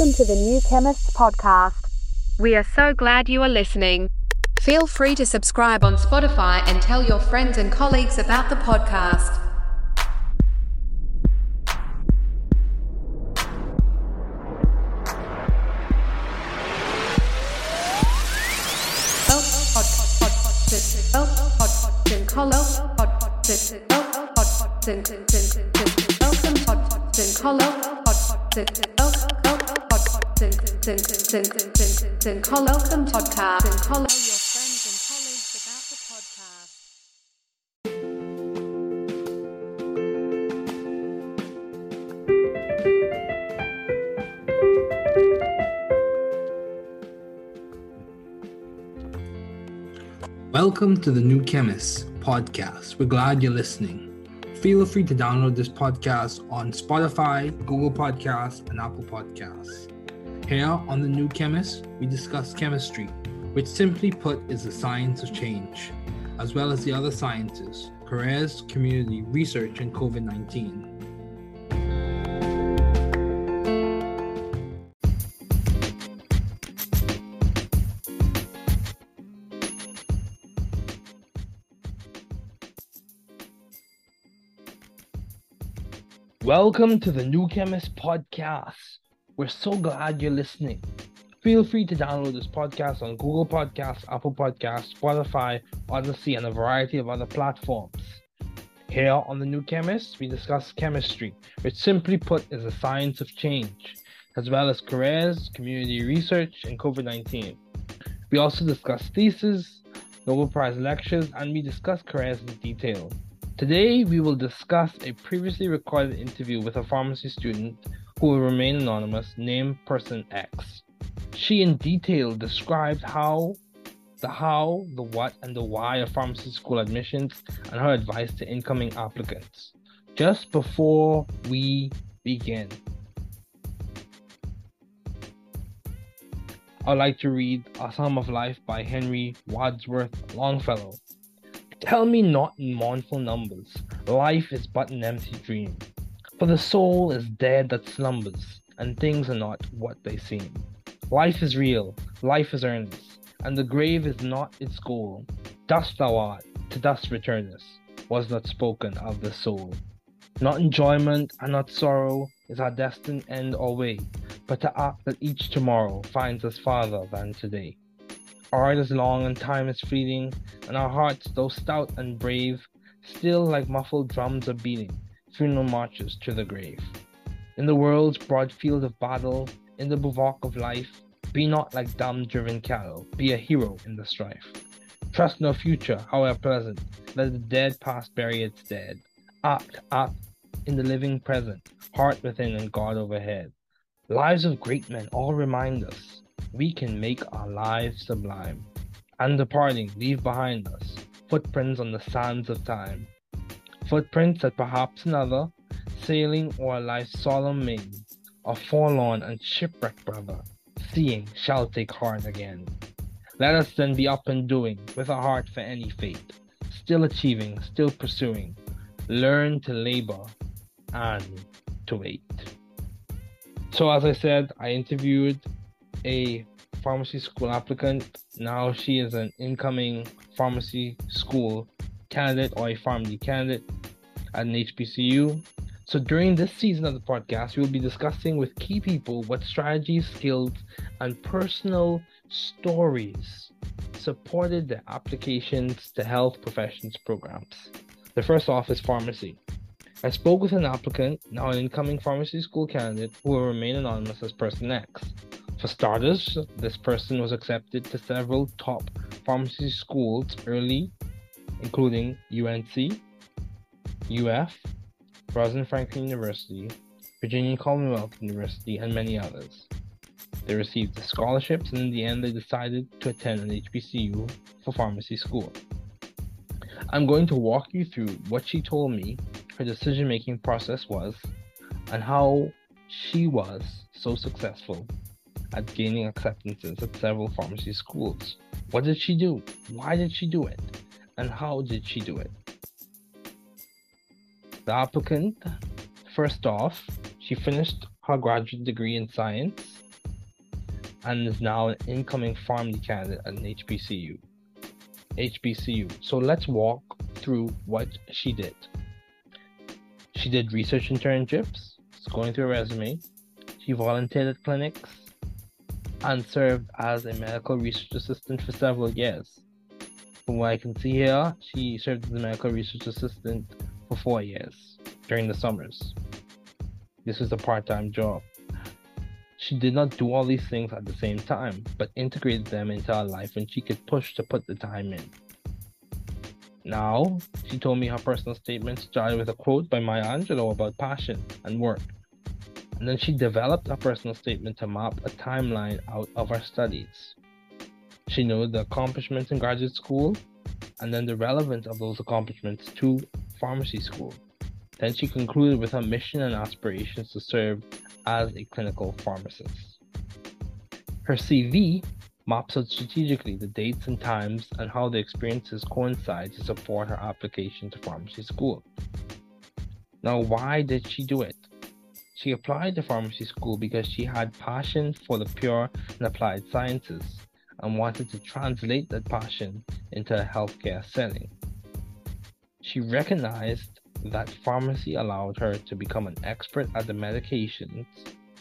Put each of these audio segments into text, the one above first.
Welcome to the New Chemists podcast. We are so glad you are listening. Feel free to subscribe on Spotify and tell your friends and colleagues about the podcast. Welcome podcast. Colleagues about the podcast. Welcome to the New Chemist podcast. We're glad you're listening. Feel free to download this podcast on Spotify, Google Podcasts, and Apple Podcasts. Here on The New Chemist, we discuss chemistry, which simply put is the science of change, as well as the other sciences, careers, community, research, and COVID 19. Welcome to the New Chemist podcast. We're so glad you're listening. Feel free to download this podcast on Google Podcasts, Apple Podcasts, Spotify, Odyssey, and a variety of other platforms. Here on The New Chemist, we discuss chemistry, which simply put is a science of change, as well as careers, community research, and COVID 19. We also discuss theses, Nobel Prize lectures, and we discuss careers in detail. Today, we will discuss a previously recorded interview with a pharmacy student who will remain anonymous named Person X. She in detail described how, the how, the what, and the why of pharmacy school admissions and her advice to incoming applicants. Just before we begin, I'd like to read A Psalm of Life by Henry Wadsworth Longfellow. Tell me not in mournful numbers, life is but an empty dream. For the soul is dead that slumbers, and things are not what they seem. Life is real, life is earnest, and the grave is not its goal. Dust thou art, to dust returnest, was not spoken of the soul. Not enjoyment and not sorrow is our destined end or way, but to act that each tomorrow finds us farther than today. Art is long and time is fleeting, and our hearts, though stout and brave, still like muffled drums are beating funeral marches to the grave. In the world's broad field of battle, in the bivouac of life, be not like dumb driven cattle, be a hero in the strife. Trust no future, however pleasant, let the dead past bury its dead. Act, act in the living present, heart within and God overhead. Lives of great men all remind us we can make our lives sublime. And departing, leave behind us footprints on the sands of time. Footprints that perhaps another, sailing o'er life's solemn main, a forlorn and shipwrecked brother, seeing shall take heart again. Let us then be up and doing, with a heart for any fate, still achieving, still pursuing. Learn to labor and to wait. So, as I said, I interviewed a pharmacy school applicant. Now she is an incoming pharmacy school candidate or a pharmacy candidate at an HBCU. So during this season of the podcast, we will be discussing with key people what strategies, skills, and personal stories supported their applications to health professions programs. The first off is pharmacy. I spoke with an applicant, now an incoming pharmacy school candidate, who will remain anonymous as person X. For starters, this person was accepted to several top pharmacy schools early, including UNC, UF, Rosalind Franklin University, Virginia Commonwealth University, and many others. They received the scholarships, and in the end, they decided to attend an HBCU for pharmacy school. I'm going to walk you through what she told me her decision making process was and how she was so successful at gaining acceptances at several pharmacy schools. What did she do? Why did she do it? And how did she do it? The applicant, first off, she finished her graduate degree in science and is now an incoming pharmacy candidate at an HBCU. HBCU. So let's walk through what she did. She did research internships, going through a resume. She volunteered at clinics and served as a medical research assistant for several years. From what I can see here, she served as a medical research assistant for four years during the summers. This was a part time job. She did not do all these things at the same time, but integrated them into her life when she could push to put the time in. Now, she told me her personal statement started with a quote by Maya Angelou about passion and work. And then she developed a personal statement to map a timeline out of her studies. She noted the accomplishments in graduate school and then the relevance of those accomplishments to pharmacy school. Then she concluded with her mission and aspirations to serve as a clinical pharmacist. Her CV maps out strategically the dates and times and how the experiences coincide to support her application to pharmacy school. Now, why did she do it? She applied to pharmacy school because she had passion for the pure and applied sciences and wanted to translate that passion into a healthcare setting. She recognized that pharmacy allowed her to become an expert at the medications,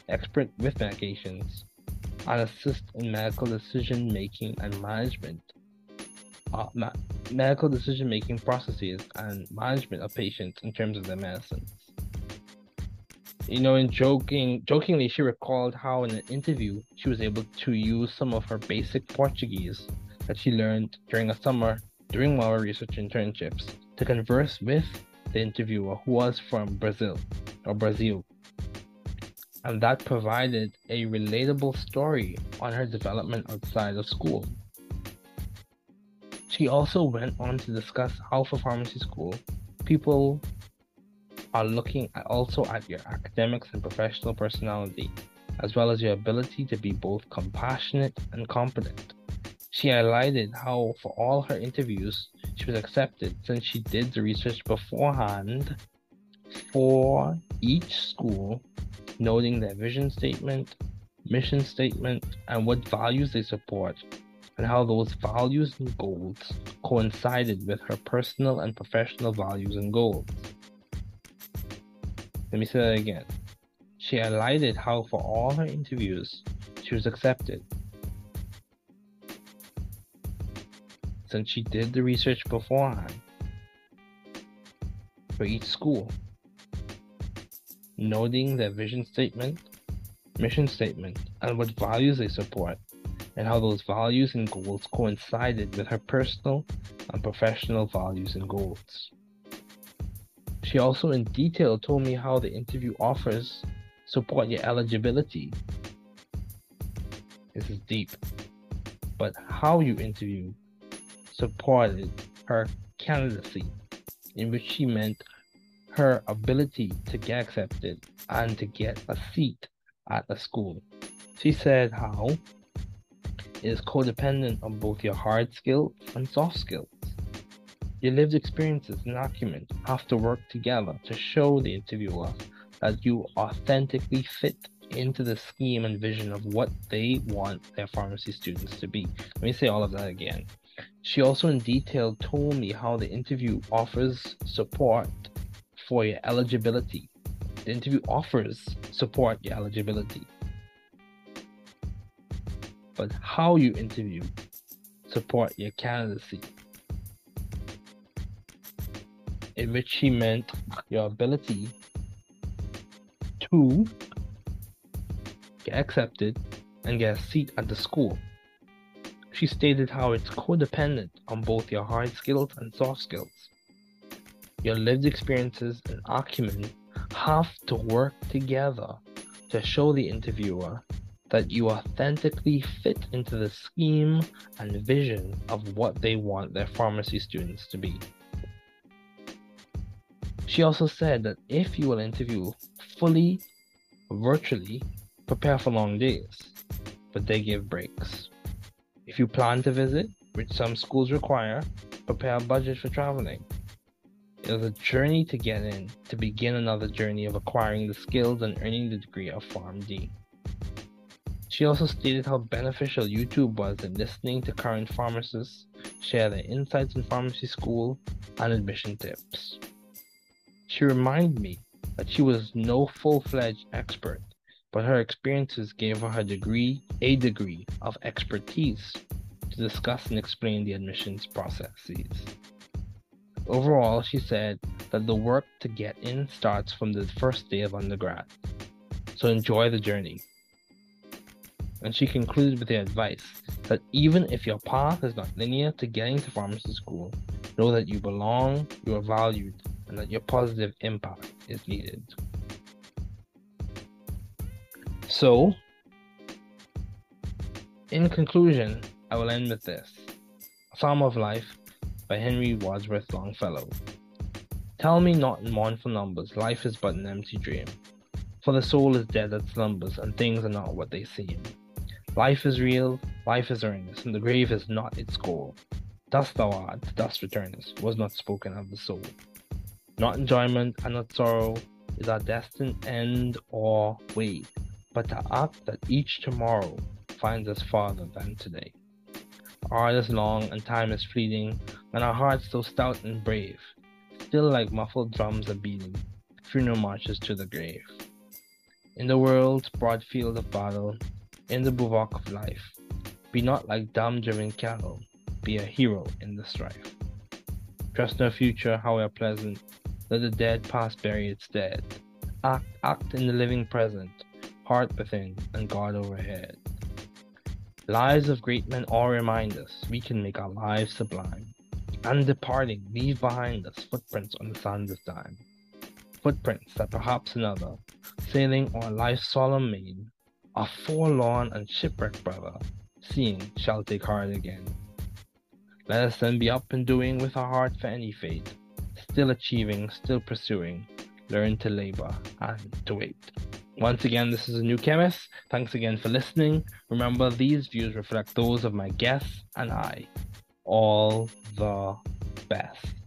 expert with medications, and assist in medical decision making and management, uh, ma- medical decision making processes and management of patients in terms of their medicines. You know, in joking, jokingly, she recalled how in an interview she was able to use some of her basic Portuguese that she learned during a summer during one of her research internships to converse with the interviewer who was from Brazil or Brazil. And that provided a relatable story on her development outside of school. She also went on to discuss how for pharmacy school, people are looking at also at your academics and professional personality, as well as your ability to be both compassionate and competent. She highlighted how, for all her interviews, she was accepted since she did the research beforehand for each school, noting their vision statement, mission statement, and what values they support, and how those values and goals coincided with her personal and professional values and goals. Let me say that again. She highlighted how, for all her interviews, she was accepted. Since she did the research beforehand for each school, noting their vision statement, mission statement, and what values they support, and how those values and goals coincided with her personal and professional values and goals. She also in detail told me how the interview offers support your eligibility. This is deep. But how you interview supported her candidacy, in which she meant her ability to get accepted and to get a seat at a school. She said how it is codependent on both your hard skills and soft skills. Your lived experiences and acumen have to work together to show the interviewer that you authentically fit into the scheme and vision of what they want their pharmacy students to be. Let me say all of that again. She also in detail told me how the interview offers support for your eligibility. The interview offers support your eligibility. But how you interview support your candidacy in which she meant your ability to get accepted and get a seat at the school. She stated how it's codependent on both your hard skills and soft skills. Your lived experiences and acumen have to work together to show the interviewer that you authentically fit into the scheme and vision of what they want their pharmacy students to be. She also said that if you will interview fully virtually, prepare for long days, but they give breaks. If you plan to visit, which some schools require, prepare a budget for traveling. It was a journey to get in, to begin another journey of acquiring the skills and earning the degree of PharmD. She also stated how beneficial YouTube was in listening to current pharmacists share their insights in pharmacy school and admission tips. She reminded me that she was no full fledged expert, but her experiences gave her a degree, a degree of expertise to discuss and explain the admissions processes. Overall, she said that the work to get in starts from the first day of undergrad. So enjoy the journey. And she concluded with the advice that even if your path is not linear to getting to pharmacy school, know that you belong, you are valued, and that your positive impact is needed. So, in conclusion, I will end with this A Psalm of Life by Henry Wadsworth Longfellow. Tell me not in mournful numbers, life is but an empty dream. For the soul is dead that slumbers, and things are not what they seem. Life is real, life is earnest, and the grave is not its goal. Dust thou art, dust returnest, was not spoken of the soul. Not enjoyment and not sorrow is our destined end or way, but the act that each tomorrow finds us farther than today. Our is long and time is fleeting, and our hearts so stout and brave, still like muffled drums are beating, funeral marches to the grave. In the world's broad field of battle, in the bivouac of life. Be not like dumb driven cattle, be a hero in the strife. Trust no future, however pleasant, let the dead past bury its dead. Act, act in the living present, heart within and God overhead. Lives of great men all remind us we can make our lives sublime. And departing, leave behind us footprints on the sands of time. Footprints that perhaps another, sailing on life's solemn main, a forlorn and shipwrecked brother, seeing shall take heart again. Let us then be up and doing with our heart for any fate, still achieving, still pursuing, learn to labor and to wait. Once again, this is a new chemist. Thanks again for listening. Remember, these views reflect those of my guests and I. All the best.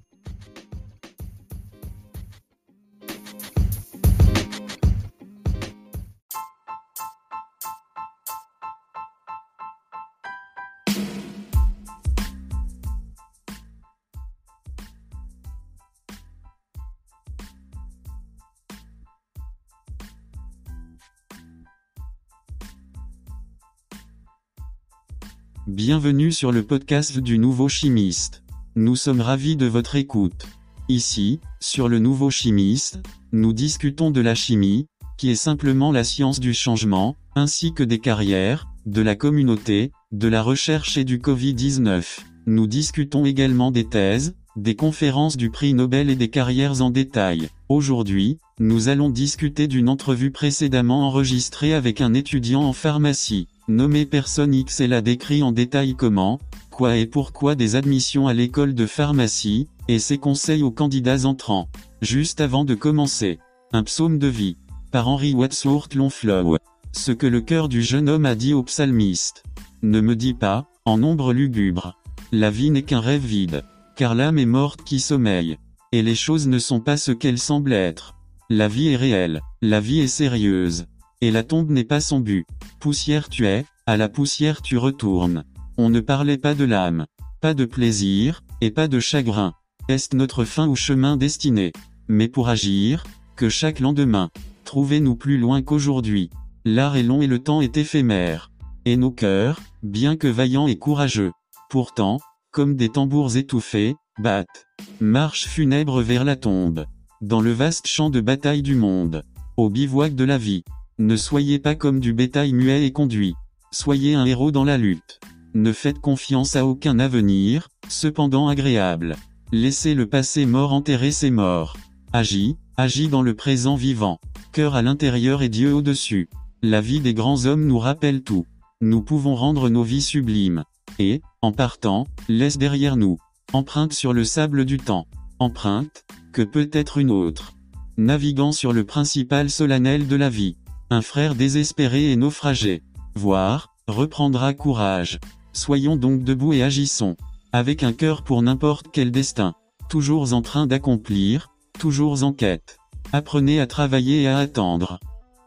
Bienvenue sur le podcast du Nouveau Chimiste. Nous sommes ravis de votre écoute. Ici, sur le Nouveau Chimiste, nous discutons de la chimie, qui est simplement la science du changement, ainsi que des carrières, de la communauté, de la recherche et du Covid-19. Nous discutons également des thèses, des conférences du prix Nobel et des carrières en détail. Aujourd'hui, nous allons discuter d'une entrevue précédemment enregistrée avec un étudiant en pharmacie. Nommé personne X elle a décrit en détail comment, quoi et pourquoi des admissions à l'école de pharmacie, et ses conseils aux candidats entrants. Juste avant de commencer, un psaume de vie, par Henry Wadsworth Longfellow. Ce que le cœur du jeune homme a dit au psalmiste. Ne me dis pas, en ombre lugubre. La vie n'est qu'un rêve vide, car l'âme est morte qui sommeille. Et les choses ne sont pas ce qu'elles semblent être. La vie est réelle, la vie est sérieuse. Et la tombe n'est pas son but. Poussière tu es, à la poussière tu retournes. On ne parlait pas de l'âme, pas de plaisir, et pas de chagrin. Est notre fin ou chemin destiné? Mais pour agir, que chaque lendemain, trouvez-nous plus loin qu'aujourd'hui. L'art est long et le temps est éphémère. Et nos cœurs, bien que vaillants et courageux, pourtant, comme des tambours étouffés, battent. Marche funèbre vers la tombe. Dans le vaste champ de bataille du monde. Au bivouac de la vie. Ne soyez pas comme du bétail muet et conduit. Soyez un héros dans la lutte. Ne faites confiance à aucun avenir, cependant agréable. Laissez le passé mort enterrer ses morts. Agis, agis dans le présent vivant. Cœur à l'intérieur et Dieu au-dessus. La vie des grands hommes nous rappelle tout. Nous pouvons rendre nos vies sublimes. Et, en partant, laisse derrière nous. Empreinte sur le sable du temps. Empreinte, que peut être une autre. Naviguant sur le principal solennel de la vie. Un frère désespéré et naufragé. Voir, reprendra courage. Soyons donc debout et agissons. Avec un cœur pour n'importe quel destin. toujours en train d'accomplir, toujours en quête. Apprenez à travailler et à attendre.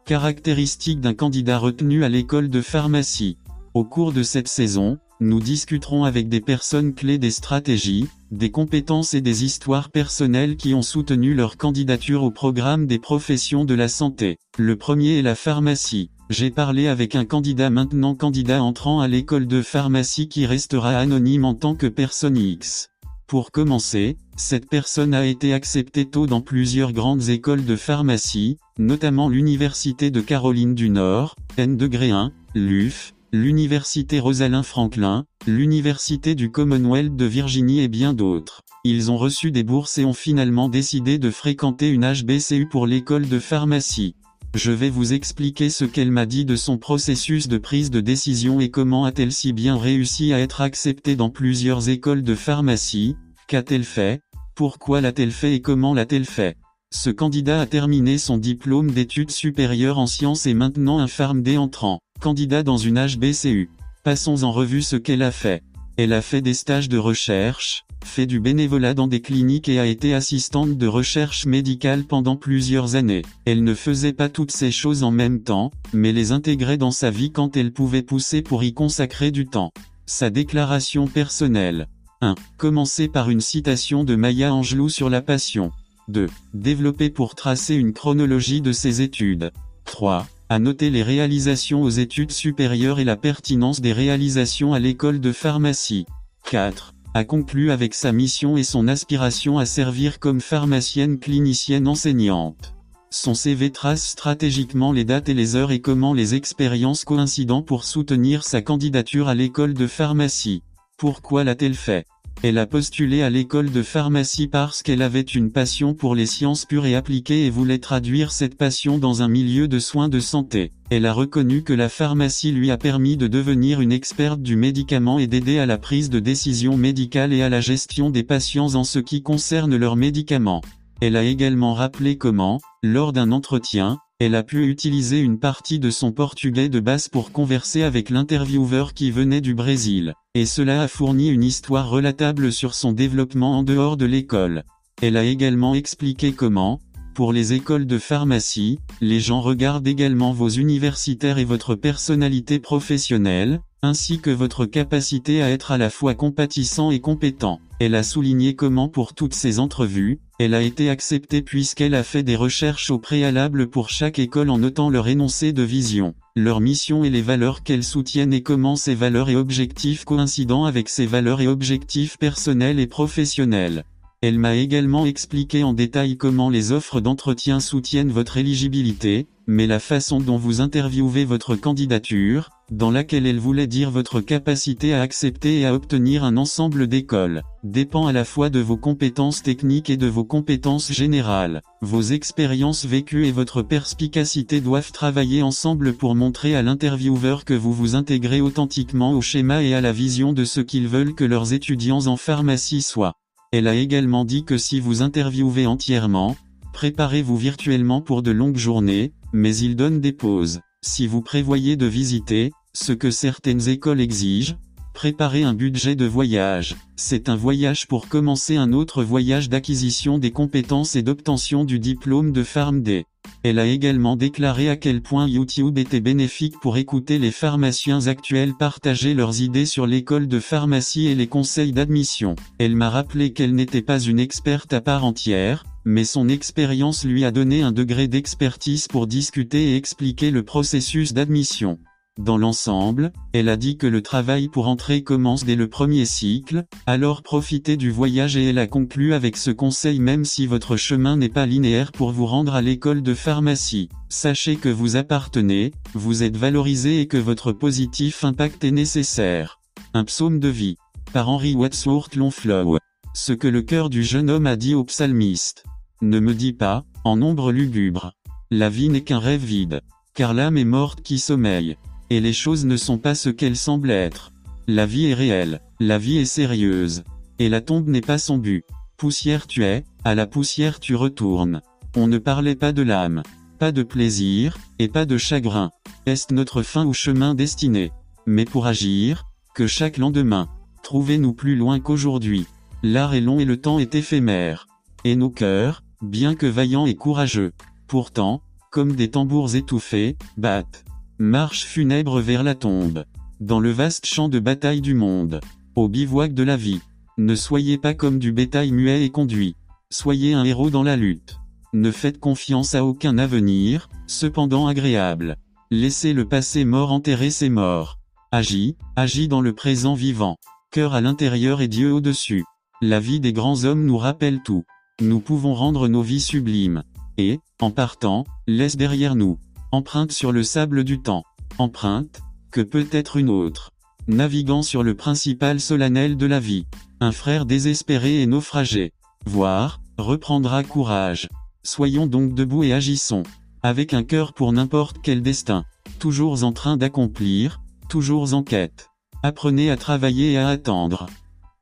Caractéristiques d'un candidat retenu à l'école de pharmacie. Au cours de cette saison, nous discuterons avec des personnes clés des stratégies, des compétences et des histoires personnelles qui ont soutenu leur candidature au programme des professions de la santé. Le premier est la pharmacie. J'ai parlé avec un candidat maintenant candidat entrant à l'école de pharmacie qui restera anonyme en tant que personne X. Pour commencer, cette personne a été acceptée tôt dans plusieurs grandes écoles de pharmacie, notamment l'Université de Caroline du Nord, N de 1, l'UF, l'Université Rosalind Franklin, l'Université du Commonwealth de Virginie et bien d'autres. Ils ont reçu des bourses et ont finalement décidé de fréquenter une HBCU pour l'école de pharmacie. Je vais vous expliquer ce qu'elle m'a dit de son processus de prise de décision et comment a-t-elle si bien réussi à être acceptée dans plusieurs écoles de pharmacie, qu'a-t-elle fait, pourquoi l'a-t-elle fait et comment l'a-t-elle fait? Ce candidat a terminé son diplôme d'études supérieures en sciences et maintenant un PharmD entrant. Candidat dans une HBCU. Passons en revue ce qu'elle a fait. Elle a fait des stages de recherche, fait du bénévolat dans des cliniques et a été assistante de recherche médicale pendant plusieurs années. Elle ne faisait pas toutes ces choses en même temps, mais les intégrait dans sa vie quand elle pouvait pousser pour y consacrer du temps. Sa déclaration personnelle. 1. Commencer par une citation de Maya Angelou sur la passion. 2. Développer pour tracer une chronologie de ses études. 3 à noter les réalisations aux études supérieures et la pertinence des réalisations à l'école de pharmacie. 4. A conclu avec sa mission et son aspiration à servir comme pharmacienne clinicienne enseignante. Son CV trace stratégiquement les dates et les heures et comment les expériences coïncident pour soutenir sa candidature à l'école de pharmacie. Pourquoi l'a-t-elle fait? Elle a postulé à l'école de pharmacie parce qu'elle avait une passion pour les sciences pures et appliquées et voulait traduire cette passion dans un milieu de soins de santé. Elle a reconnu que la pharmacie lui a permis de devenir une experte du médicament et d'aider à la prise de décision médicale et à la gestion des patients en ce qui concerne leurs médicaments. Elle a également rappelé comment, lors d'un entretien, elle a pu utiliser une partie de son portugais de base pour converser avec l'intervieweur qui venait du Brésil, et cela a fourni une histoire relatable sur son développement en dehors de l'école. Elle a également expliqué comment, pour les écoles de pharmacie, les gens regardent également vos universitaires et votre personnalité professionnelle, ainsi que votre capacité à être à la fois compatissant et compétent. Elle a souligné comment pour toutes ces entrevues, elle a été acceptée puisqu'elle a fait des recherches au préalable pour chaque école en notant leur énoncé de vision, leur mission et les valeurs qu'elles soutiennent et comment ces valeurs et objectifs coïncident avec ses valeurs et objectifs personnels et professionnels. Elle m'a également expliqué en détail comment les offres d'entretien soutiennent votre éligibilité, mais la façon dont vous interviewez votre candidature, dans laquelle elle voulait dire votre capacité à accepter et à obtenir un ensemble d'écoles, dépend à la fois de vos compétences techniques et de vos compétences générales. Vos expériences vécues et votre perspicacité doivent travailler ensemble pour montrer à l'intervieweur que vous vous intégrez authentiquement au schéma et à la vision de ce qu'ils veulent que leurs étudiants en pharmacie soient. Elle a également dit que si vous interviewez entièrement, préparez-vous virtuellement pour de longues journées, mais il donne des pauses. Si vous prévoyez de visiter, ce que certaines écoles exigent, préparez un budget de voyage. C'est un voyage pour commencer un autre voyage d'acquisition des compétences et d'obtention du diplôme de PharmD. Elle a également déclaré à quel point YouTube était bénéfique pour écouter les pharmaciens actuels partager leurs idées sur l'école de pharmacie et les conseils d'admission. Elle m'a rappelé qu'elle n'était pas une experte à part entière, mais son expérience lui a donné un degré d'expertise pour discuter et expliquer le processus d'admission. Dans l'ensemble, elle a dit que le travail pour entrer commence dès le premier cycle, alors profitez du voyage et elle a conclu avec ce conseil même si votre chemin n'est pas linéaire pour vous rendre à l'école de pharmacie. Sachez que vous appartenez, vous êtes valorisé et que votre positif impact est nécessaire. Un psaume de vie. Par Henry Wadsworth Longfellow. Ce que le cœur du jeune homme a dit au psalmiste. Ne me dis pas, en ombre lugubre. La vie n'est qu'un rêve vide. Car l'âme est morte qui sommeille. Et les choses ne sont pas ce qu'elles semblent être. La vie est réelle, la vie est sérieuse. Et la tombe n'est pas son but. Poussière tu es, à la poussière tu retournes. On ne parlait pas de l'âme, pas de plaisir, et pas de chagrin. Est notre fin ou chemin destiné? Mais pour agir, que chaque lendemain, trouvez-nous plus loin qu'aujourd'hui. L'art est long et le temps est éphémère. Et nos cœurs, bien que vaillants et courageux, pourtant, comme des tambours étouffés, battent. Marche funèbre vers la tombe. Dans le vaste champ de bataille du monde. Au bivouac de la vie. Ne soyez pas comme du bétail muet et conduit. Soyez un héros dans la lutte. Ne faites confiance à aucun avenir, cependant agréable. Laissez le passé mort enterrer ses morts. Agis, agis dans le présent vivant. Cœur à l'intérieur et Dieu au-dessus. La vie des grands hommes nous rappelle tout. Nous pouvons rendre nos vies sublimes. Et, en partant, laisse derrière nous. Empreinte sur le sable du temps. Empreinte, que peut être une autre. Naviguant sur le principal solennel de la vie. Un frère désespéré et naufragé. Voir, reprendra courage. Soyons donc debout et agissons. Avec un cœur pour n'importe quel destin. Toujours en train d'accomplir, toujours en quête. Apprenez à travailler et à attendre.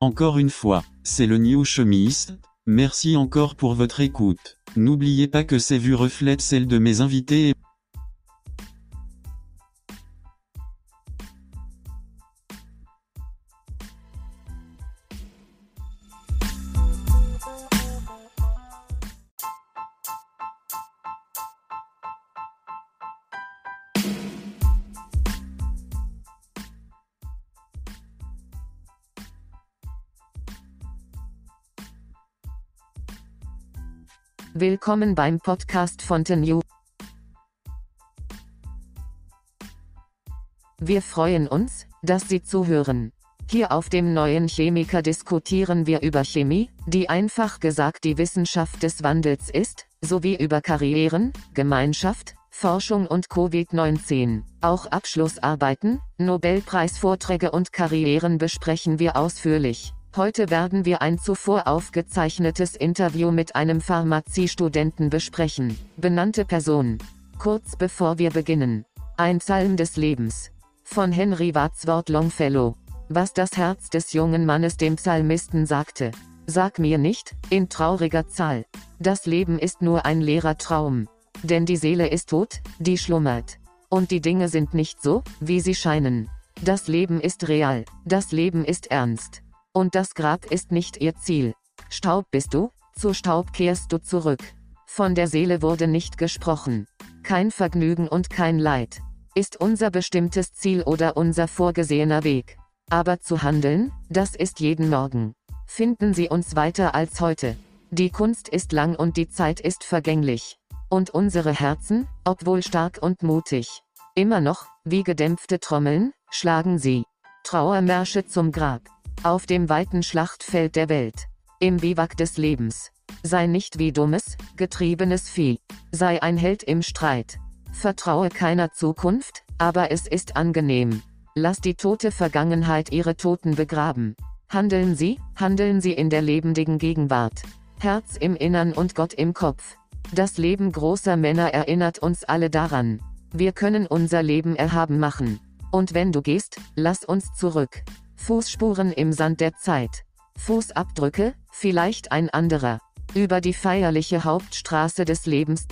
Encore une fois, c'est le New Chemist. Merci encore pour votre écoute. N'oubliez pas que ces vues reflètent celles de mes invités et Willkommen beim Podcast Fontenue. Wir freuen uns, dass Sie zuhören. Hier auf dem neuen Chemiker diskutieren wir über Chemie, die einfach gesagt die Wissenschaft des Wandels ist, sowie über Karrieren, Gemeinschaft, Forschung und Covid-19. Auch Abschlussarbeiten, Nobelpreisvorträge und Karrieren besprechen wir ausführlich. Heute werden wir ein zuvor aufgezeichnetes Interview mit einem Pharmaziestudenten besprechen. Benannte Person. Kurz bevor wir beginnen. Ein Psalm des Lebens. Von Henry Wadsworth Longfellow. Was das Herz des jungen Mannes dem Psalmisten sagte. Sag mir nicht, in trauriger Zahl. Das Leben ist nur ein leerer Traum. Denn die Seele ist tot, die schlummert. Und die Dinge sind nicht so, wie sie scheinen. Das Leben ist real, das Leben ist ernst. Und das Grab ist nicht ihr Ziel. Staub bist du, zu Staub kehrst du zurück. Von der Seele wurde nicht gesprochen. Kein Vergnügen und kein Leid. Ist unser bestimmtes Ziel oder unser vorgesehener Weg. Aber zu handeln, das ist jeden Morgen. Finden Sie uns weiter als heute. Die Kunst ist lang und die Zeit ist vergänglich. Und unsere Herzen, obwohl stark und mutig, immer noch, wie gedämpfte Trommeln, schlagen sie. Trauermärsche zum Grab. Auf dem weiten Schlachtfeld der Welt. Im Biwak des Lebens. Sei nicht wie dummes, getriebenes Vieh. Sei ein Held im Streit. Vertraue keiner Zukunft, aber es ist angenehm. Lass die tote Vergangenheit ihre Toten begraben. Handeln Sie, handeln Sie in der lebendigen Gegenwart. Herz im Innern und Gott im Kopf. Das Leben großer Männer erinnert uns alle daran. Wir können unser Leben erhaben machen. Und wenn du gehst, lass uns zurück. Fußspuren im Sand der Zeit. Fußabdrücke, vielleicht ein anderer. Über die feierliche Hauptstraße des Lebens.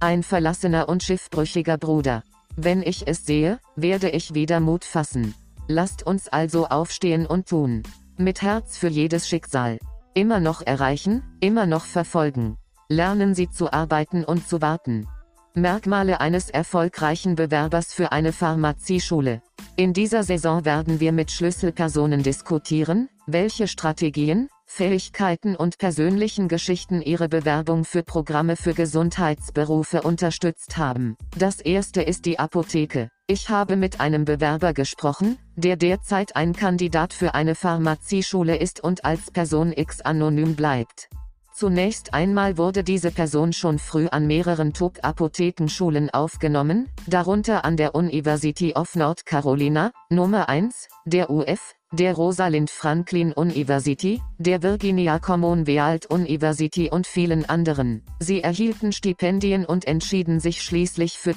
Ein verlassener und schiffbrüchiger Bruder. Wenn ich es sehe, werde ich wieder Mut fassen. Lasst uns also aufstehen und tun. Mit Herz für jedes Schicksal. Immer noch erreichen, immer noch verfolgen. Lernen Sie zu arbeiten und zu warten. Merkmale eines erfolgreichen Bewerbers für eine Pharmazieschule. In dieser Saison werden wir mit Schlüsselpersonen diskutieren, welche Strategien, Fähigkeiten und persönlichen Geschichten ihre Bewerbung für Programme für Gesundheitsberufe unterstützt haben. Das erste ist die Apotheke. Ich habe mit einem Bewerber gesprochen, der derzeit ein Kandidat für eine Pharmazieschule ist und als Person X anonym bleibt. Zunächst einmal wurde diese Person schon früh an mehreren Top-Apothekenschulen aufgenommen, darunter an der University of North Carolina, Nummer 1, der UF, der Rosalind Franklin University, der Virginia Commonwealth University und vielen anderen. Sie erhielten Stipendien und entschieden sich schließlich für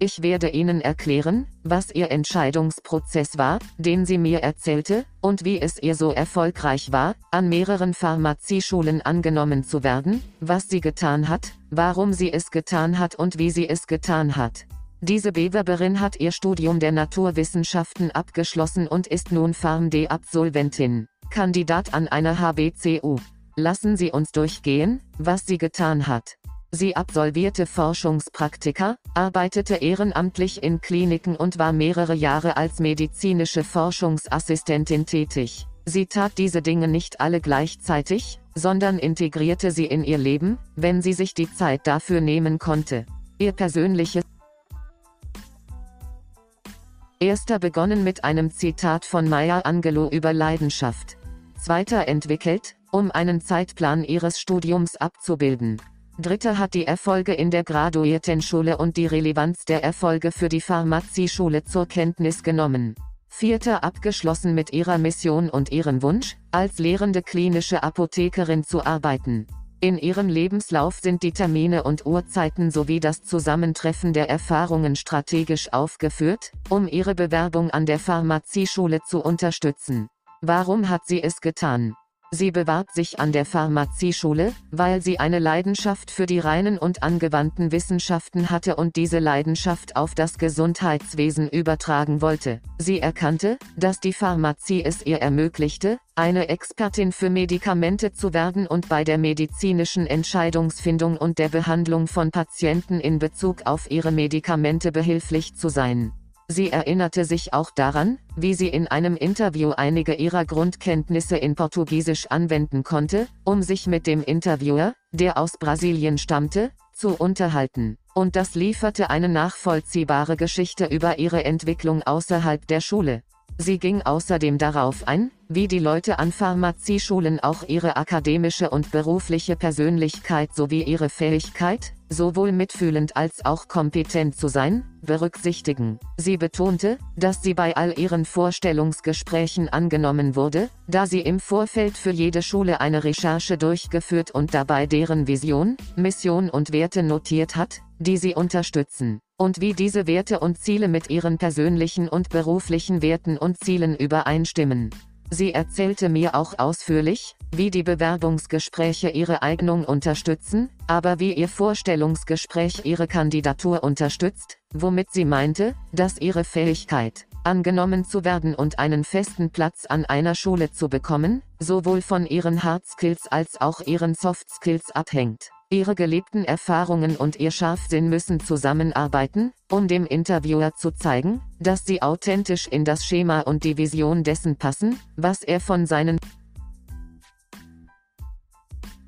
ich werde Ihnen erklären, was Ihr Entscheidungsprozess war, den sie mir erzählte, und wie es ihr so erfolgreich war, an mehreren Pharmazieschulen angenommen zu werden, was sie getan hat, warum sie es getan hat und wie sie es getan hat. Diese Bewerberin hat ihr Studium der Naturwissenschaften abgeschlossen und ist nun PharmD-Absolventin. Kandidat an einer HBCU. Lassen Sie uns durchgehen, was sie getan hat. Sie absolvierte Forschungspraktika, arbeitete ehrenamtlich in Kliniken und war mehrere Jahre als medizinische Forschungsassistentin tätig. Sie tat diese Dinge nicht alle gleichzeitig, sondern integrierte sie in ihr Leben, wenn sie sich die Zeit dafür nehmen konnte. Ihr persönliches Erster begonnen mit einem Zitat von Maya Angelou über Leidenschaft. Zweiter entwickelt, um einen Zeitplan ihres Studiums abzubilden. Dritter hat die Erfolge in der Graduiertenschule und die Relevanz der Erfolge für die Pharmazieschule zur Kenntnis genommen. Vierter abgeschlossen mit ihrer Mission und ihrem Wunsch, als lehrende klinische Apothekerin zu arbeiten. In ihrem Lebenslauf sind die Termine und Uhrzeiten sowie das Zusammentreffen der Erfahrungen strategisch aufgeführt, um ihre Bewerbung an der Pharmazieschule zu unterstützen. Warum hat sie es getan? Sie bewarb sich an der Pharmazieschule, weil sie eine Leidenschaft für die reinen und angewandten Wissenschaften hatte und diese Leidenschaft auf das Gesundheitswesen übertragen wollte. Sie erkannte, dass die Pharmazie es ihr ermöglichte, eine Expertin für Medikamente zu werden und bei der medizinischen Entscheidungsfindung und der Behandlung von Patienten in Bezug auf ihre Medikamente behilflich zu sein. Sie erinnerte sich auch daran, wie sie in einem Interview einige ihrer Grundkenntnisse in Portugiesisch anwenden konnte, um sich mit dem Interviewer, der aus Brasilien stammte, zu unterhalten. Und das lieferte eine nachvollziehbare Geschichte über ihre Entwicklung außerhalb der Schule. Sie ging außerdem darauf ein, wie die Leute an Pharmazieschulen auch ihre akademische und berufliche Persönlichkeit sowie ihre Fähigkeit, sowohl mitfühlend als auch kompetent zu sein, berücksichtigen. Sie betonte, dass sie bei all ihren Vorstellungsgesprächen angenommen wurde, da sie im Vorfeld für jede Schule eine Recherche durchgeführt und dabei deren Vision, Mission und Werte notiert hat, die sie unterstützen und wie diese Werte und Ziele mit ihren persönlichen und beruflichen Werten und Zielen übereinstimmen. Sie erzählte mir auch ausführlich, wie die Bewerbungsgespräche ihre Eignung unterstützen, aber wie ihr Vorstellungsgespräch ihre Kandidatur unterstützt, womit sie meinte, dass ihre Fähigkeit, angenommen zu werden und einen festen Platz an einer Schule zu bekommen, sowohl von ihren Hard Skills als auch ihren Soft Skills abhängt. Ihre gelebten Erfahrungen und ihr Scharfsinn müssen zusammenarbeiten, um dem Interviewer zu zeigen, dass sie authentisch in das Schema und die Vision dessen passen, was er von seinen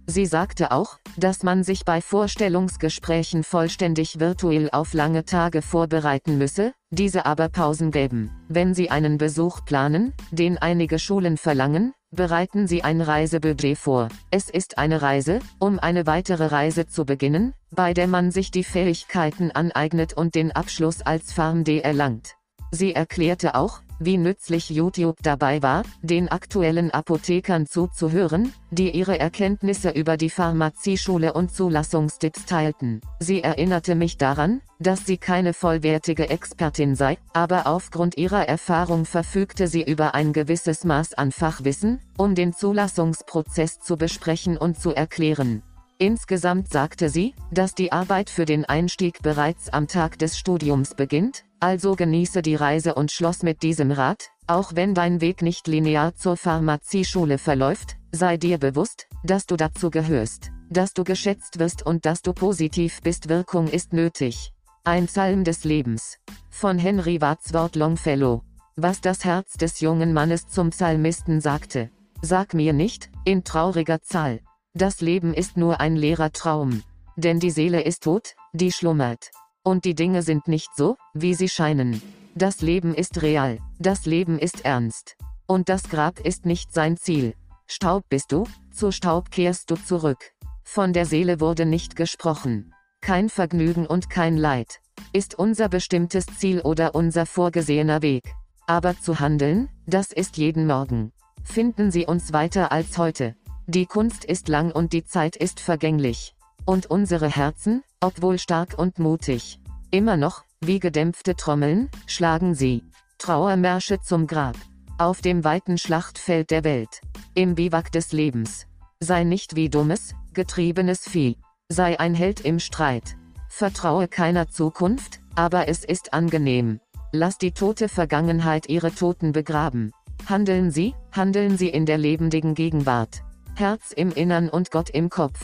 Sie sagte auch, dass man sich bei Vorstellungsgesprächen vollständig virtuell auf lange Tage vorbereiten müsse, diese aber Pausen gäben. Wenn Sie einen Besuch planen, den einige Schulen verlangen, bereiten Sie ein Reisebudget vor. Es ist eine Reise, um eine weitere Reise zu beginnen, bei der man sich die Fähigkeiten aneignet und den Abschluss als PharmD erlangt. Sie erklärte auch, wie nützlich YouTube dabei war, den aktuellen Apothekern zuzuhören, die ihre Erkenntnisse über die Pharmazieschule und Zulassungstipps teilten. Sie erinnerte mich daran, dass sie keine vollwertige Expertin sei, aber aufgrund ihrer Erfahrung verfügte sie über ein gewisses Maß an Fachwissen, um den Zulassungsprozess zu besprechen und zu erklären. Insgesamt sagte sie, dass die Arbeit für den Einstieg bereits am Tag des Studiums beginnt, also genieße die Reise und schloss mit diesem Rat, auch wenn dein Weg nicht linear zur Pharmazieschule verläuft, sei dir bewusst, dass du dazu gehörst, dass du geschätzt wirst und dass du positiv bist. Wirkung ist nötig. Ein Psalm des Lebens. Von Henry Wadsworth Longfellow. Was das Herz des jungen Mannes zum Psalmisten sagte. Sag mir nicht, in trauriger Zahl. Das Leben ist nur ein leerer Traum. Denn die Seele ist tot, die schlummert. Und die Dinge sind nicht so, wie sie scheinen. Das Leben ist real, das Leben ist ernst. Und das Grab ist nicht sein Ziel. Staub bist du, zu Staub kehrst du zurück. Von der Seele wurde nicht gesprochen. Kein Vergnügen und kein Leid. Ist unser bestimmtes Ziel oder unser vorgesehener Weg. Aber zu handeln, das ist jeden Morgen. Finden Sie uns weiter als heute. Die Kunst ist lang und die Zeit ist vergänglich. Und unsere Herzen, obwohl stark und mutig, immer noch, wie gedämpfte Trommeln, schlagen sie. Trauermärsche zum Grab. Auf dem weiten Schlachtfeld der Welt. Im Biwak des Lebens. Sei nicht wie dummes, getriebenes Vieh. Sei ein Held im Streit. Vertraue keiner Zukunft, Aber es ist angenehm. Lass die tote Vergangenheit ihre Toten begraben. Handeln Sie, handeln Sie in der lebendigen Gegenwart. Herz im Innern und Gott im Kopf.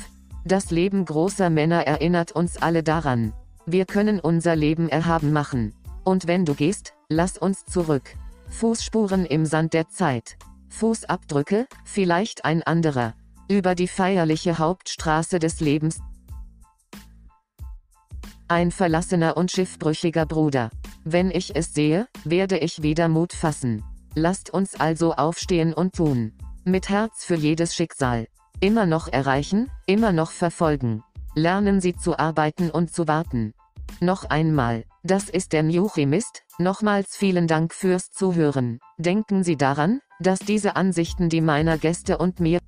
Das Leben großer Männer erinnert uns alle daran. Wir können unser Leben erhaben machen. Und wenn du gehst, lass uns zurück. Fußspuren im Sand der Zeit. Fußabdrücke, vielleicht ein anderer. Über die feierliche Hauptstraße des Lebens. Ein verlassener und schiffbrüchiger Bruder. Wenn ich es sehe, werde ich wieder Mut fassen. Lasst uns also aufstehen und tun. Mit Herz für jedes Schicksal. Immer noch erreichen, immer noch verfolgen. Lernen Sie zu arbeiten und zu warten. Noch einmal, das ist der New Chemist, nochmals vielen Dank fürs Zuhören. Denken Sie daran, dass diese Ansichten die meiner Gäste und mir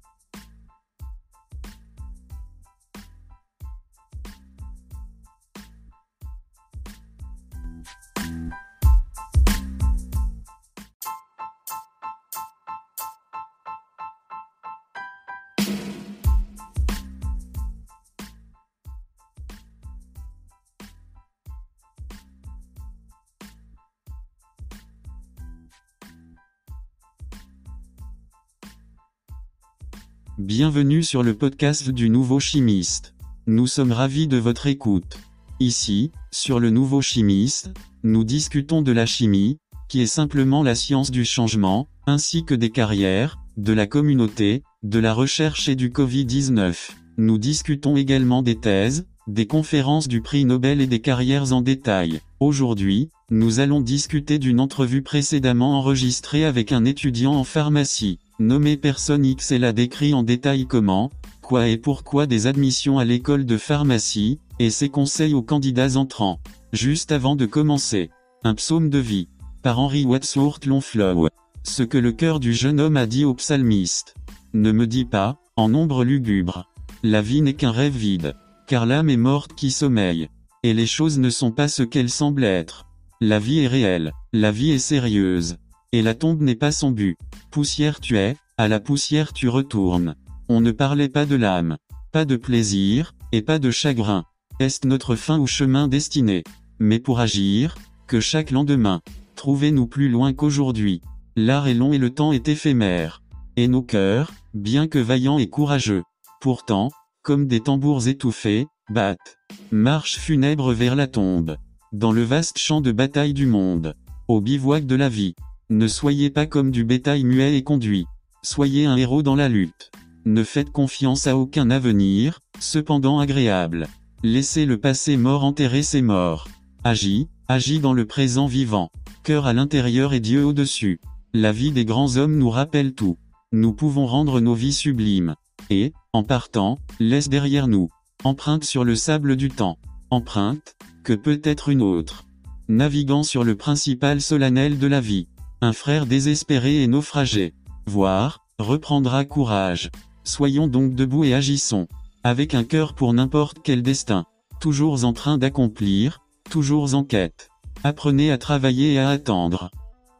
Bienvenue sur le podcast du Nouveau Chimiste. Nous sommes ravis de votre écoute. Ici, sur le Nouveau Chimiste, nous discutons de la chimie, qui est simplement la science du changement, ainsi que des carrières, de la communauté, de la recherche et du Covid-19. Nous discutons également des thèses, des conférences du prix Nobel et des carrières en détail. Aujourd'hui, nous allons discuter d'une entrevue précédemment enregistrée avec un étudiant en pharmacie. Nommé personne X elle a décrit en détail comment, quoi et pourquoi des admissions à l'école de pharmacie, et ses conseils aux candidats entrants. Juste avant de commencer. Un psaume de vie. Par Henry Wadsworth Longfellow. Ce que le cœur du jeune homme a dit au psalmiste. Ne me dis pas, en ombre lugubre. La vie n'est qu'un rêve vide. Car l'âme est morte qui sommeille. Et les choses ne sont pas ce qu'elles semblent être. La vie est réelle. La vie est sérieuse. Et la tombe n'est pas son but. Poussière tu es, à la poussière tu retournes. On ne parlait pas de l'âme, pas de plaisir, et pas de chagrin. Est notre fin ou chemin destiné? Mais pour agir, que chaque lendemain, trouvez-nous plus loin qu'aujourd'hui. L'art est long et le temps est éphémère. Et nos cœurs, bien que vaillants et courageux, pourtant, comme des tambours étouffés, battent. Marche funèbre vers la tombe. Dans le vaste champ de bataille du monde. Au bivouac de la vie. Ne soyez pas comme du bétail muet et conduit. Soyez un héros dans la lutte. Ne faites confiance à aucun avenir, cependant agréable. Laissez le passé mort enterrer ses morts. Agis, agis dans le présent vivant. Cœur à l'intérieur et Dieu au-dessus. La vie des grands hommes nous rappelle tout. Nous pouvons rendre nos vies sublimes. Et, en partant, laisse derrière nous. Empreinte sur le sable du temps. Empreinte, que peut être une autre. Naviguant sur le principal solennel de la vie. Un frère désespéré et naufragé. Voir, reprendra courage. Soyons donc debout et agissons. Avec un cœur pour n'importe quel destin. Toujours en train d'accomplir, toujours en quête. Apprenez à travailler et à attendre.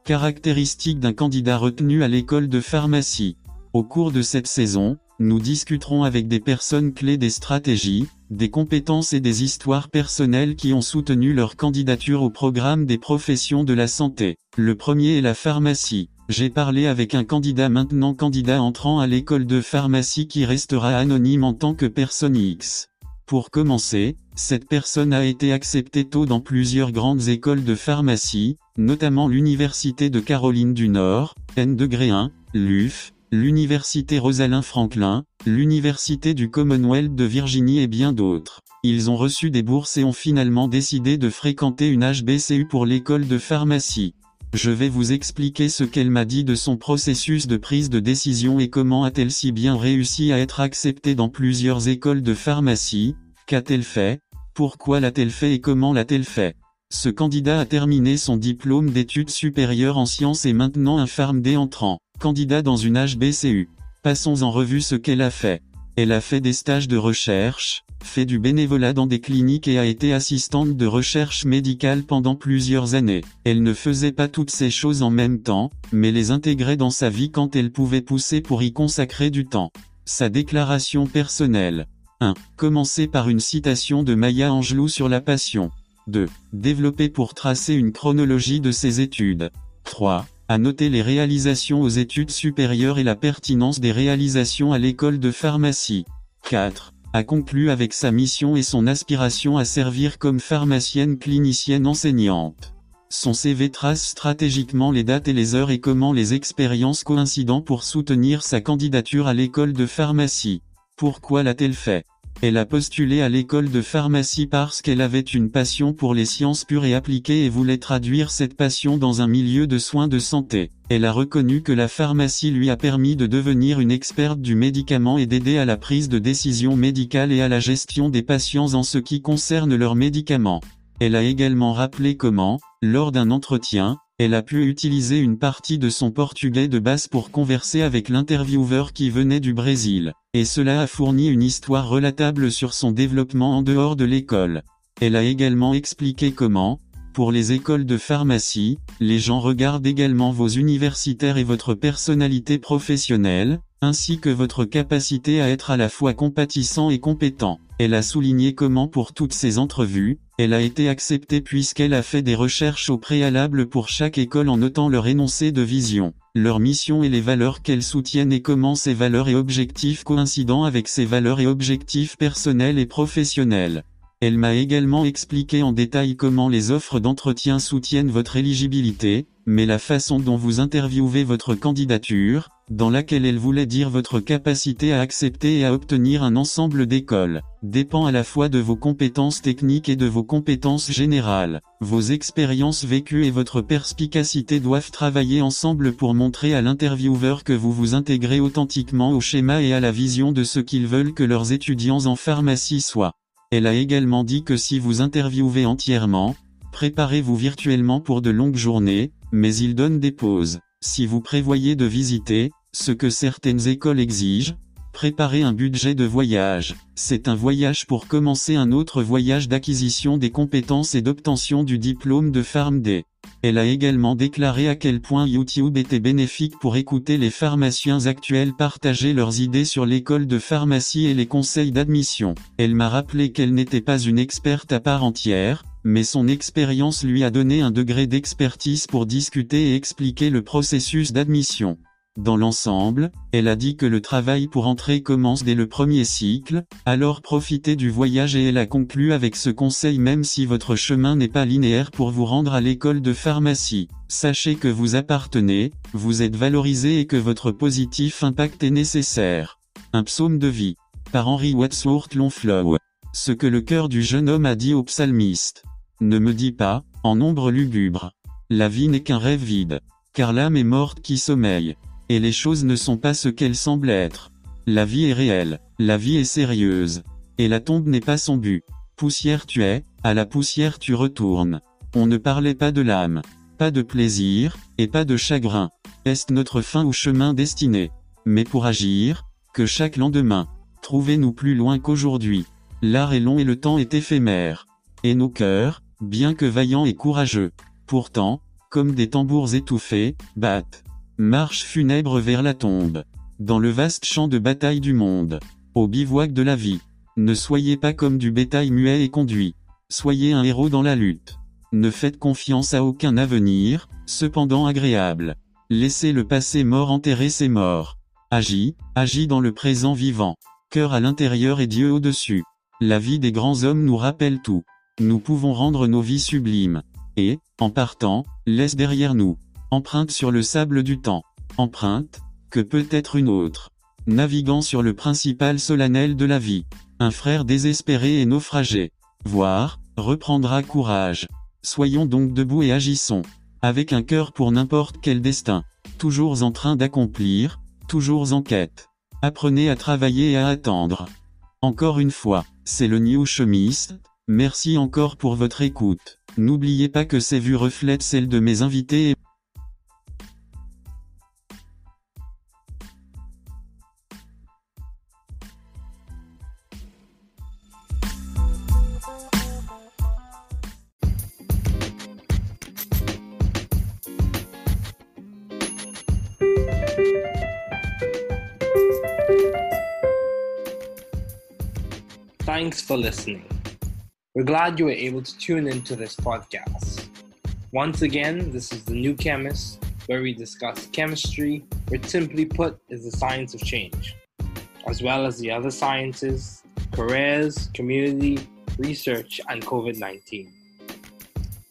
Caractéristique d'un candidat retenu à l'école de pharmacie. Au cours de cette saison, nous discuterons avec des personnes clés des stratégies, des compétences et des histoires personnelles qui ont soutenu leur candidature au programme des professions de la santé. Le premier est la pharmacie. J'ai parlé avec un candidat maintenant candidat entrant à l'école de pharmacie qui restera anonyme en tant que personne X. Pour commencer, cette personne a été acceptée tôt dans plusieurs grandes écoles de pharmacie, notamment l'Université de Caroline du Nord, N degré 1, LUF, l'Université Rosalind Franklin, l'Université du Commonwealth de Virginie et bien d'autres. Ils ont reçu des bourses et ont finalement décidé de fréquenter une HBCU pour l'école de pharmacie. Je vais vous expliquer ce qu'elle m'a dit de son processus de prise de décision et comment a-t-elle si bien réussi à être acceptée dans plusieurs écoles de pharmacie, qu'a-t-elle fait, pourquoi l'a-t-elle fait et comment l'a-t-elle fait? Ce candidat a terminé son diplôme d'études supérieures en sciences et maintenant un PharmD entrant candidat dans une HBCU. Passons en revue ce qu'elle a fait. Elle a fait des stages de recherche, fait du bénévolat dans des cliniques et a été assistante de recherche médicale pendant plusieurs années. Elle ne faisait pas toutes ces choses en même temps, mais les intégrait dans sa vie quand elle pouvait pousser pour y consacrer du temps. Sa déclaration personnelle. 1. Commencer par une citation de Maya Angelou sur la passion. 2. Développer pour tracer une chronologie de ses études. 3. À noter les réalisations aux études supérieures et la pertinence des réalisations à l'école de pharmacie. 4. A conclu avec sa mission et son aspiration à servir comme pharmacienne clinicienne enseignante. Son CV trace stratégiquement les dates et les heures et comment les expériences coïncident pour soutenir sa candidature à l'école de pharmacie. Pourquoi l'a-t-elle fait? Elle a postulé à l'école de pharmacie parce qu'elle avait une passion pour les sciences pures et appliquées et voulait traduire cette passion dans un milieu de soins de santé. Elle a reconnu que la pharmacie lui a permis de devenir une experte du médicament et d'aider à la prise de décision médicale et à la gestion des patients en ce qui concerne leurs médicaments. Elle a également rappelé comment, lors d'un entretien, elle a pu utiliser une partie de son portugais de base pour converser avec l'intervieweur qui venait du Brésil, et cela a fourni une histoire relatable sur son développement en dehors de l'école. Elle a également expliqué comment, pour les écoles de pharmacie, les gens regardent également vos universitaires et votre personnalité professionnelle, ainsi que votre capacité à être à la fois compatissant et compétent. Elle a souligné comment pour toutes ces entrevues, elle a été acceptée puisqu'elle a fait des recherches au préalable pour chaque école en notant leur énoncé de vision, leur mission et les valeurs qu'elles soutiennent et comment ces valeurs et objectifs coïncident avec ses valeurs et objectifs personnels et professionnels. Elle m'a également expliqué en détail comment les offres d'entretien soutiennent votre éligibilité, mais la façon dont vous interviewez votre candidature, dans laquelle elle voulait dire votre capacité à accepter et à obtenir un ensemble d'écoles, dépend à la fois de vos compétences techniques et de vos compétences générales. Vos expériences vécues et votre perspicacité doivent travailler ensemble pour montrer à l'intervieweur que vous vous intégrez authentiquement au schéma et à la vision de ce qu'ils veulent que leurs étudiants en pharmacie soient. Elle a également dit que si vous interviewez entièrement, préparez-vous virtuellement pour de longues journées, mais il donne des pauses. Si vous prévoyez de visiter, ce que certaines écoles exigent, préparez un budget de voyage. C'est un voyage pour commencer un autre voyage d'acquisition des compétences et d'obtention du diplôme de PharmD. Elle a également déclaré à quel point YouTube était bénéfique pour écouter les pharmaciens actuels partager leurs idées sur l'école de pharmacie et les conseils d'admission. Elle m'a rappelé qu'elle n'était pas une experte à part entière, mais son expérience lui a donné un degré d'expertise pour discuter et expliquer le processus d'admission. Dans l'ensemble, elle a dit que le travail pour entrer commence dès le premier cycle, alors profitez du voyage et elle a conclu avec ce conseil même si votre chemin n'est pas linéaire pour vous rendre à l'école de pharmacie. Sachez que vous appartenez, vous êtes valorisé et que votre positif impact est nécessaire. Un psaume de vie. Par Henry Wadsworth Longfellow. Ce que le cœur du jeune homme a dit au psalmiste. Ne me dis pas, en ombre lugubre. La vie n'est qu'un rêve vide. Car l'âme est morte qui sommeille. Et les choses ne sont pas ce qu'elles semblent être. La vie est réelle, la vie est sérieuse. Et la tombe n'est pas son but. Poussière tu es, à la poussière tu retournes. On ne parlait pas de l'âme, pas de plaisir, et pas de chagrin. Est notre fin ou chemin destiné? Mais pour agir, que chaque lendemain, trouvez-nous plus loin qu'aujourd'hui. L'art est long et le temps est éphémère. Et nos cœurs, bien que vaillants et courageux, pourtant, comme des tambours étouffés, battent. Marche funèbre vers la tombe. Dans le vaste champ de bataille du monde. Au bivouac de la vie. Ne soyez pas comme du bétail muet et conduit. Soyez un héros dans la lutte. Ne faites confiance à aucun avenir, cependant agréable. Laissez le passé mort enterrer ses morts. Agis, agis dans le présent vivant. Cœur à l'intérieur et Dieu au-dessus. La vie des grands hommes nous rappelle tout. Nous pouvons rendre nos vies sublimes. Et, en partant, laisse derrière nous Empreinte sur le sable du temps. Empreinte, que peut être une autre. Naviguant sur le principal solennel de la vie. Un frère désespéré et naufragé. Voir, reprendra courage. Soyons donc debout et agissons. Avec un cœur pour n'importe quel destin. Toujours en train d'accomplir, toujours en quête. Apprenez à travailler et à attendre. Encore une fois, c'est le New Chemist. Merci encore pour votre écoute. N'oubliez pas que ces vues reflètent celles de mes invités et listening. We're glad you were able to tune into this podcast. Once again, this is The New Chemist, where we discuss chemistry, which simply put is the science of change, as well as the other sciences, careers, community, research, and COVID 19.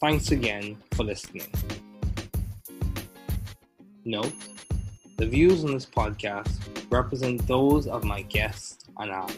Thanks again for listening. Note the views on this podcast represent those of my guests and I.